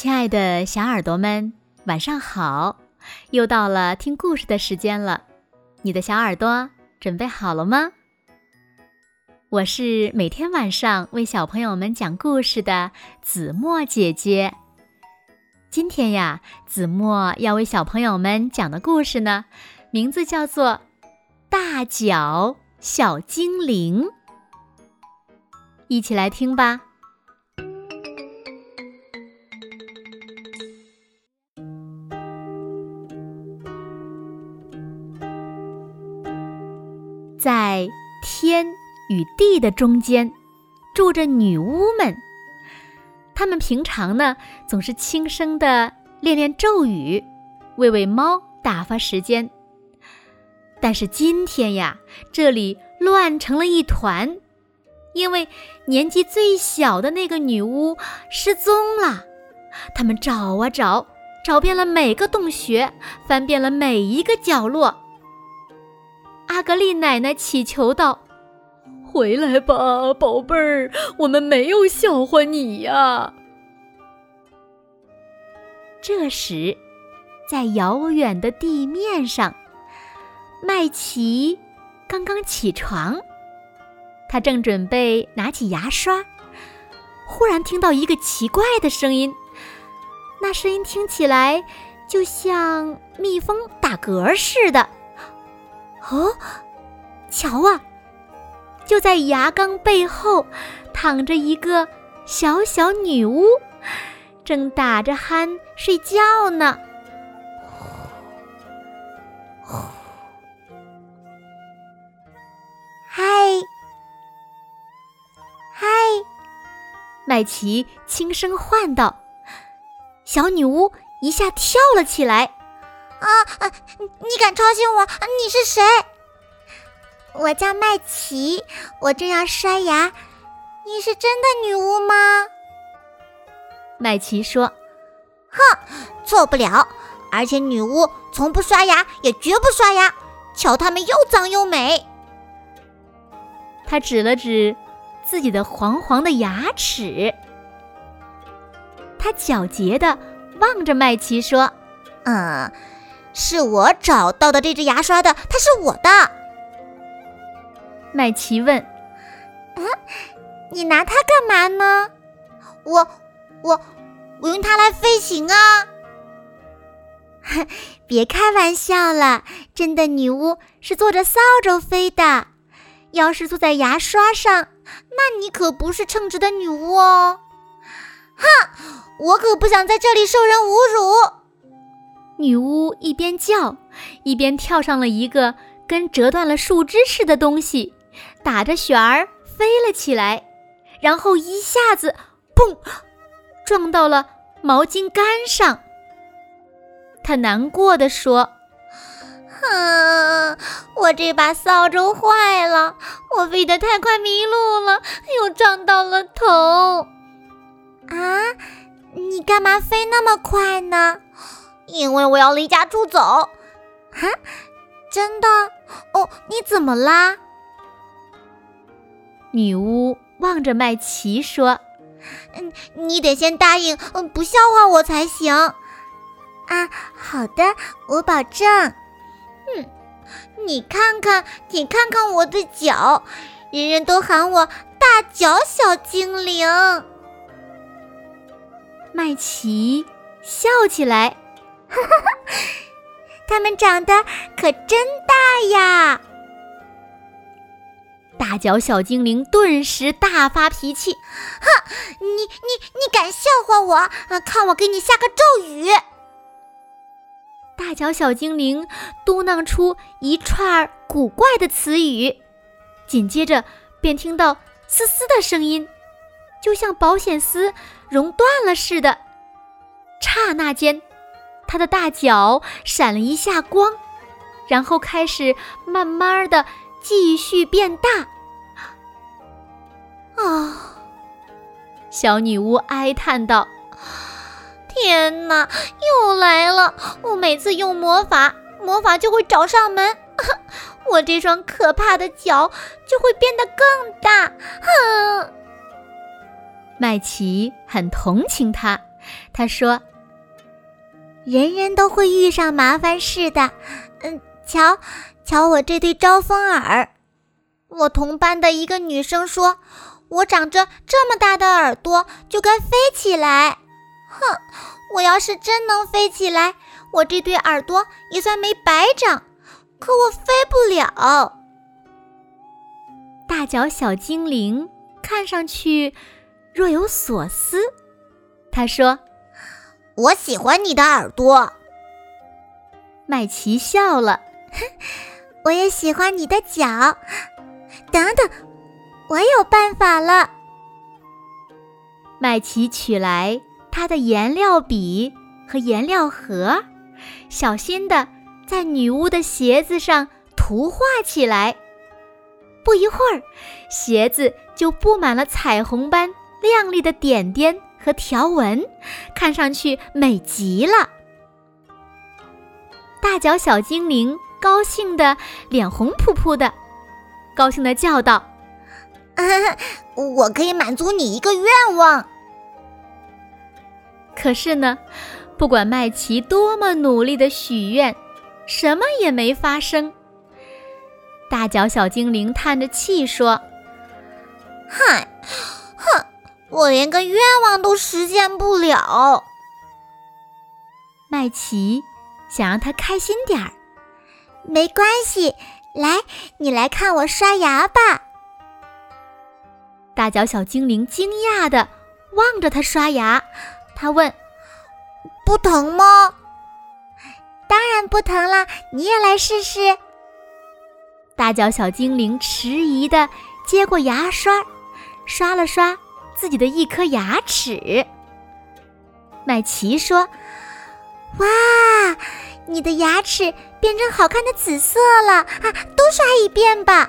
亲爱的小耳朵们，晚上好！又到了听故事的时间了，你的小耳朵准备好了吗？我是每天晚上为小朋友们讲故事的子墨姐姐。今天呀，子墨要为小朋友们讲的故事呢，名字叫做《大脚小精灵》，一起来听吧。天与地的中间，住着女巫们。她们平常呢，总是轻声的练练咒语，喂喂猫，打发时间。但是今天呀，这里乱成了一团，因为年纪最小的那个女巫失踪了。他们找啊找，找遍了每个洞穴，翻遍了每一个角落。阿格丽奶奶祈求道：“回来吧，宝贝儿，我们没有笑话你呀。”这时，在遥远的地面上，麦琪刚刚起床，他正准备拿起牙刷，忽然听到一个奇怪的声音，那声音听起来就像蜜蜂打嗝似的。哦，瞧啊！就在牙缸背后，躺着一个小小女巫，正打着鼾睡觉呢。嗨，嗨！麦琪轻声唤道。小女巫一下跳了起来。啊啊！你敢吵醒我？你是谁？我叫麦琪，我正要刷牙。你是真的女巫吗？麦琪说：“哼，错不了。而且女巫从不刷牙，也绝不刷牙。瞧，她们又脏又美。”他指了指自己的黄黄的牙齿。他皎洁的望着麦琪说：“嗯。”是我找到的这只牙刷的，它是我的。麦琪问：“啊，你拿它干嘛呢？”“我，我，我用它来飞行啊！”“ 别开玩笑了，真的女巫是坐着扫帚飞的。要是坐在牙刷上，那你可不是称职的女巫哦。”“哼，我可不想在这里受人侮辱。”女巫一边叫，一边跳上了一个跟折断了树枝似的东西，打着旋儿飞了起来，然后一下子，砰，撞到了毛巾杆上。他难过的说：“哼，我这把扫帚坏了，我飞得太快迷路了，又撞到了头。啊，你干嘛飞那么快呢？”因为我要离家出走，啊，真的？哦，你怎么啦？女巫望着麦琪说：“嗯，你得先答应，嗯，不笑话我才行。”啊，好的，我保证。嗯，你看看，你看看我的脚，人人都喊我大脚小精灵。麦琪笑起来。哈哈哈，它们长得可真大呀！大脚小精灵顿时大发脾气，哼，你你你敢笑话我？看我给你下个咒语！大脚小精灵嘟囔出一串古怪的词语，紧接着便听到嘶嘶的声音，就像保险丝熔断了似的。刹那间。他的大脚闪了一下光，然后开始慢慢的继续变大。啊！小女巫哀叹道：“天哪，又来了！我每次用魔法，魔法就会找上门，我这双可怕的脚就会变得更大。”哼！麦琪很同情他，他说：“人人都会遇上麻烦事的。嗯，瞧，瞧我这对招风耳。我同班的一个女生说，我长着这么大的耳朵就该飞起来。哼，我要是真能飞起来，我这对耳朵也算没白长。可我飞不了。”大脚小精灵看上去若有所思。他说：“我喜欢你的耳朵。”麦琪笑了：“ 我也喜欢你的脚。”等等，我有办法了。麦琪取来他的颜料笔和颜料盒，小心的在女巫的鞋子上涂画起来。不一会儿，鞋子就布满了彩虹般亮丽的点点和条纹，看上去美极了。大脚小精灵高兴得脸红扑扑的，高兴地叫道：“ 我可以满足你一个愿望。”可是呢，不管麦琪多么努力的许愿，什么也没发生。大脚小精灵叹着气说：“嗨，哼，我连个愿望都实现不了。”麦琪想让他开心点儿，没关系，来，你来看我刷牙吧。大脚小精灵惊讶的望着他刷牙，他问：“不疼吗？”“当然不疼了，你也来试试。”大脚小精灵迟疑地接过牙刷，刷了刷自己的一颗牙齿。麦琪说：“哇，你的牙齿变成好看的紫色了啊！都刷一遍吧。”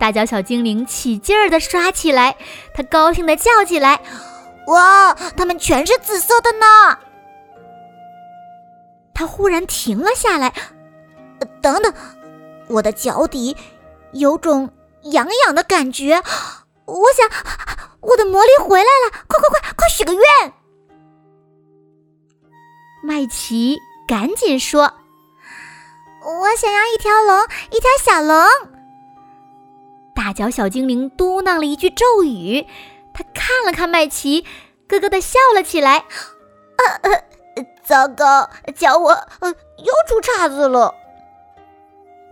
大脚小精灵起劲儿地刷起来，它高兴地叫起来：“哇，它们全是紫色的呢！”它忽然停了下来，等等。我的脚底有种痒痒的感觉，我想我的魔力回来了，快快快快许个愿！麦琪赶紧说：“我想要一条龙，一条小龙。”大脚小精灵嘟囔了一句咒语，他看了看麦琪，咯咯的笑了起来。呃呃，糟糕，脚我呃又出岔子了。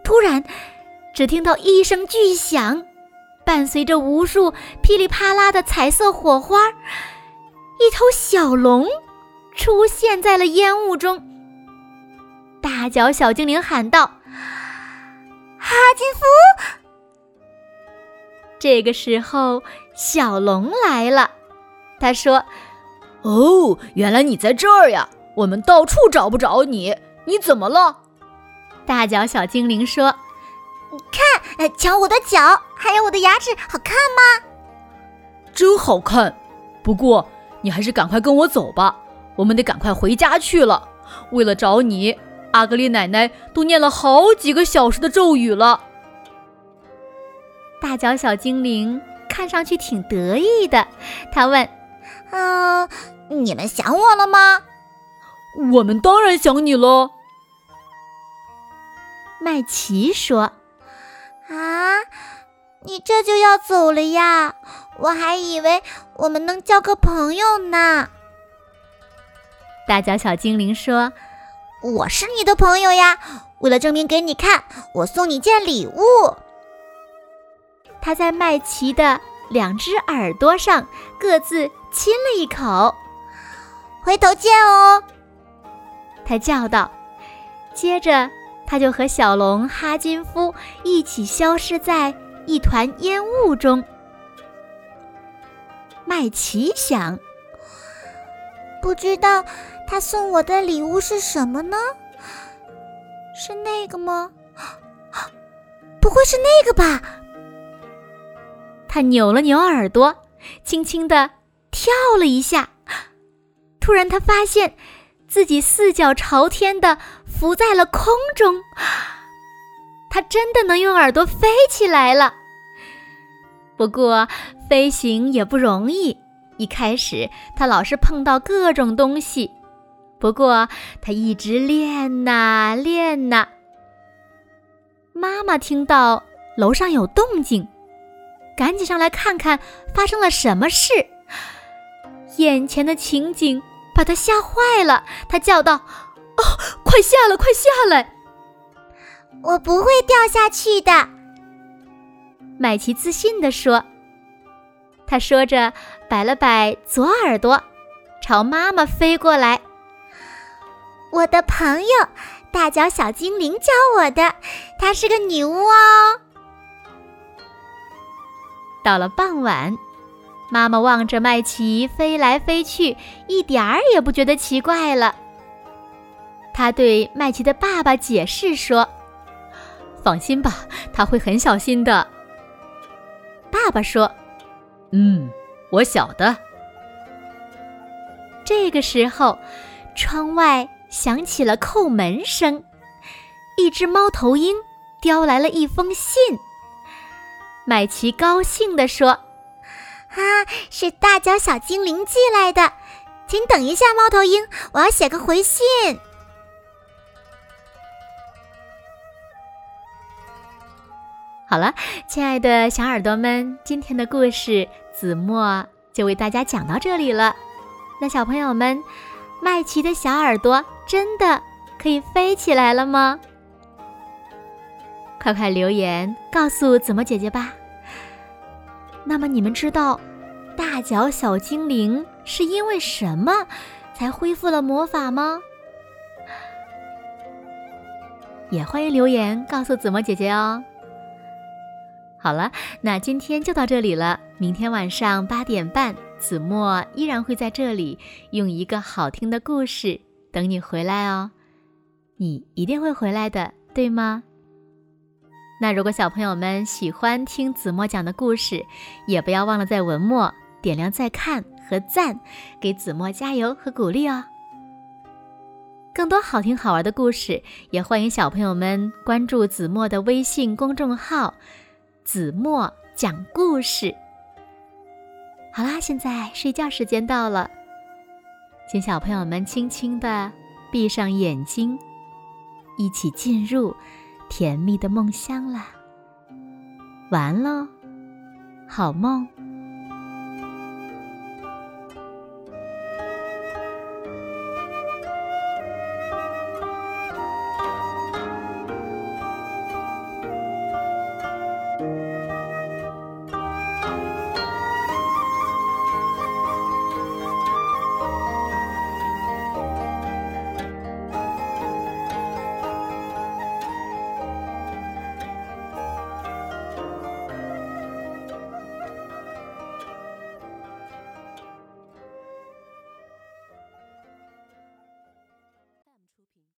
突然，只听到一声巨响，伴随着无数噼里啪啦的彩色火花，一头小龙出现在了烟雾中。大脚小精灵喊道：“哈金夫！”这个时候，小龙来了。他说：“哦，原来你在这儿呀！我们到处找不着你，你怎么了？”大脚小精灵说：“看，瞧我的脚，还有我的牙齿，好看吗？真好看。不过你还是赶快跟我走吧，我们得赶快回家去了。为了找你，阿格丽奶奶都念了好几个小时的咒语了。”大脚小精灵看上去挺得意的，他问：“嗯，你们想我了吗？”“我们当然想你了。”麦琪说：“啊，你这就要走了呀？我还以为我们能交个朋友呢。”大脚小精灵说：“我是你的朋友呀！为了证明给你看，我送你件礼物。”他在麦琪的两只耳朵上各自亲了一口。“回头见哦！”他叫道，接着。他就和小龙哈金夫一起消失在一团烟雾中。麦琪想，不知道他送我的礼物是什么呢？是那个吗？不会是那个吧？他扭了扭耳朵，轻轻地跳了一下。突然，他发现。自己四脚朝天的浮在了空中，他真的能用耳朵飞起来了。不过飞行也不容易，一开始他老是碰到各种东西，不过他一直练呐练呐。妈妈听到楼上有动静，赶紧上来看看发生了什么事。眼前的情景把他吓坏了，他叫道：“哦，快下来，快下来！我不会掉下去的。”麦琪自信地说。他说着，摆了摆左耳朵，朝妈妈飞过来。我的朋友，大脚小精灵教我的，她是个女巫哦。到了傍晚，妈妈望着麦琪飞来飞去，一点儿也不觉得奇怪了。他对麦琪的爸爸解释说：“放心吧，他会很小心的。”爸爸说。嗯，我晓得。这个时候，窗外响起了叩门声，一只猫头鹰叼来了一封信。麦琪高兴地说：“啊，是大脚小精灵寄来的，请等一下，猫头鹰，我要写个回信。”好了，亲爱的小耳朵们，今天的故事子墨就为大家讲到这里了。那小朋友们，麦琪的小耳朵真的可以飞起来了吗？快快留言告诉子墨姐姐吧。那么你们知道大脚小精灵是因为什么才恢复了魔法吗？也欢迎留言告诉子墨姐姐哦。好了，那今天就到这里了。明天晚上八点半，子墨依然会在这里用一个好听的故事等你回来哦。你一定会回来的，对吗？那如果小朋友们喜欢听子墨讲的故事，也不要忘了在文末点亮再看和赞，给子墨加油和鼓励哦。更多好听好玩的故事，也欢迎小朋友们关注子墨的微信公众号。子墨讲故事。好啦，现在睡觉时间到了，请小朋友们轻轻的闭上眼睛，一起进入甜蜜的梦乡啦。完喽，好梦。